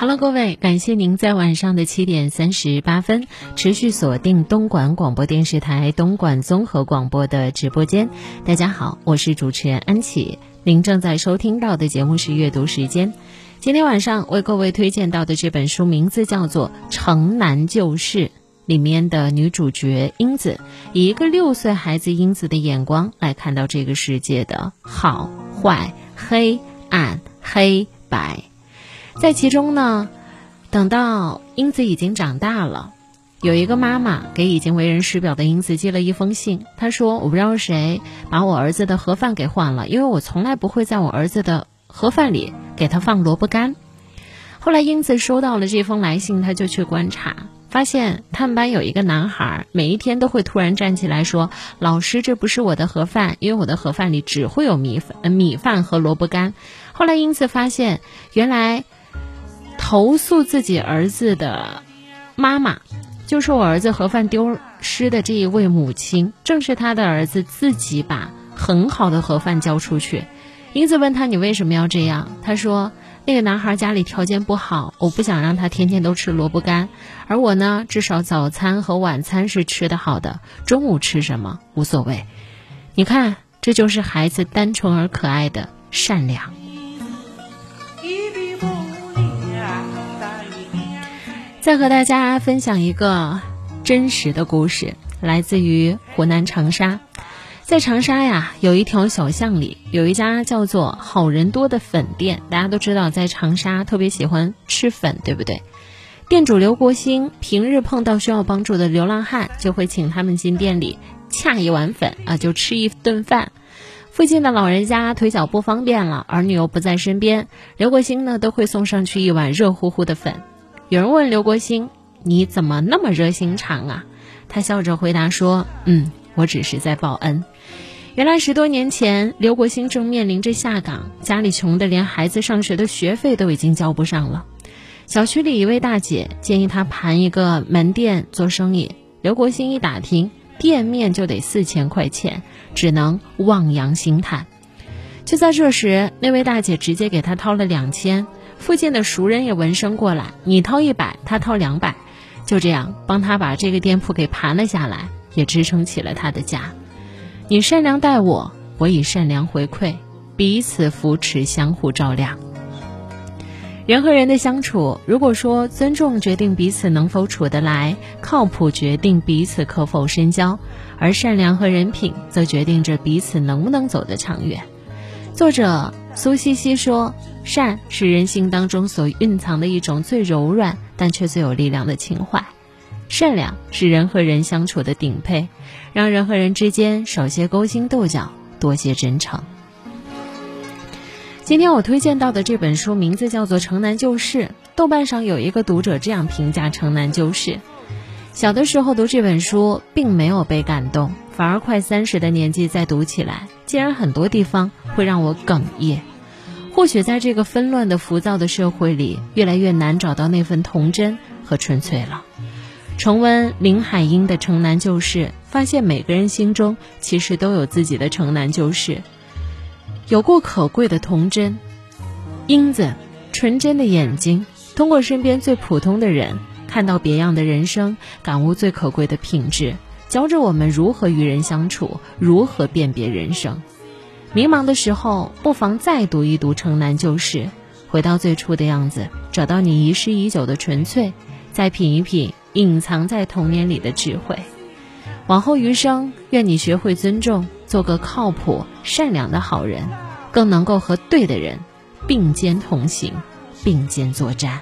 Hello，各位，感谢您在晚上的七点三十八分持续锁定东莞广播电视台东莞综合广播的直播间。大家好，我是主持人安琪。您正在收听到的节目是阅读时间。今天晚上为各位推荐到的这本书名字叫做《城南旧事》，里面的女主角英子以一个六岁孩子英子的眼光来看到这个世界的好坏、黑暗、黑白。在其中呢，等到英子已经长大了，有一个妈妈给已经为人师表的英子寄了一封信。她说：“我不知道谁把我儿子的盒饭给换了，因为我从来不会在我儿子的盒饭里给他放萝卜干。”后来英子收到了这封来信，他就去观察，发现他们班有一个男孩，每一天都会突然站起来说：“老师，这不是我的盒饭，因为我的盒饭里只会有米粉、米饭和萝卜干。”后来英子发现，原来。投诉自己儿子的妈妈，就是我儿子盒饭丢失的这一位母亲，正是他的儿子自己把很好的盒饭交出去。英子问他：“你为什么要这样？”他说：“那个男孩家里条件不好，我不想让他天天都吃萝卜干。而我呢，至少早餐和晚餐是吃的好的，中午吃什么无所谓。你看，这就是孩子单纯而可爱的善良。”再和大家分享一个真实的故事，来自于湖南长沙。在长沙呀，有一条小巷里，有一家叫做“好人多”的粉店。大家都知道，在长沙特别喜欢吃粉，对不对？店主刘国兴平日碰到需要帮助的流浪汉，就会请他们进店里恰一碗粉啊，就吃一顿饭。附近的老人家腿脚不方便了，儿女又不在身边，刘国兴呢都会送上去一碗热乎乎的粉。有人问刘国兴：“你怎么那么热心肠啊？”他笑着回答说：“嗯，我只是在报恩。原来十多年前，刘国兴正面临着下岗，家里穷得连孩子上学的学费都已经交不上了。小区里一位大姐建议他盘一个门店做生意。刘国兴一打听，店面就得四千块钱，只能望洋兴叹。就在这时，那位大姐直接给他掏了两千。附近的熟人也闻声过来，你掏一百，他掏两百，就这样帮他把这个店铺给盘了下来，也支撑起了他的家。你善良待我，我以善良回馈，彼此扶持，相互照亮。人和人的相处，如果说尊重决定彼此能否处得来，靠谱决定彼此可否深交，而善良和人品则决定着彼此能不能走得长远。作者苏西西说：“善是人性当中所蕴藏的一种最柔软但却最有力量的情怀，善良是人和人相处的顶配，让人和人之间少些勾心斗角，多些真诚。”今天我推荐到的这本书名字叫做《城南旧事》，豆瓣上有一个读者这样评价《城南旧事》：小的时候读这本书并没有被感动，反而快三十的年纪再读起来。竟然很多地方会让我哽咽，或许在这个纷乱的、浮躁的社会里，越来越难找到那份童真和纯粹了。重温林海音的《城南旧事》，发现每个人心中其实都有自己的城南旧事，有过可贵的童真。英子纯真的眼睛，通过身边最普通的人，看到别样的人生，感悟最可贵的品质。教着我们如何与人相处，如何辨别人生。迷茫的时候，不妨再读一读《城南旧事》，回到最初的样子，找到你遗失已久的纯粹，再品一品隐藏在童年里的智慧。往后余生，愿你学会尊重，做个靠谱、善良的好人，更能够和对的人并肩同行，并肩作战。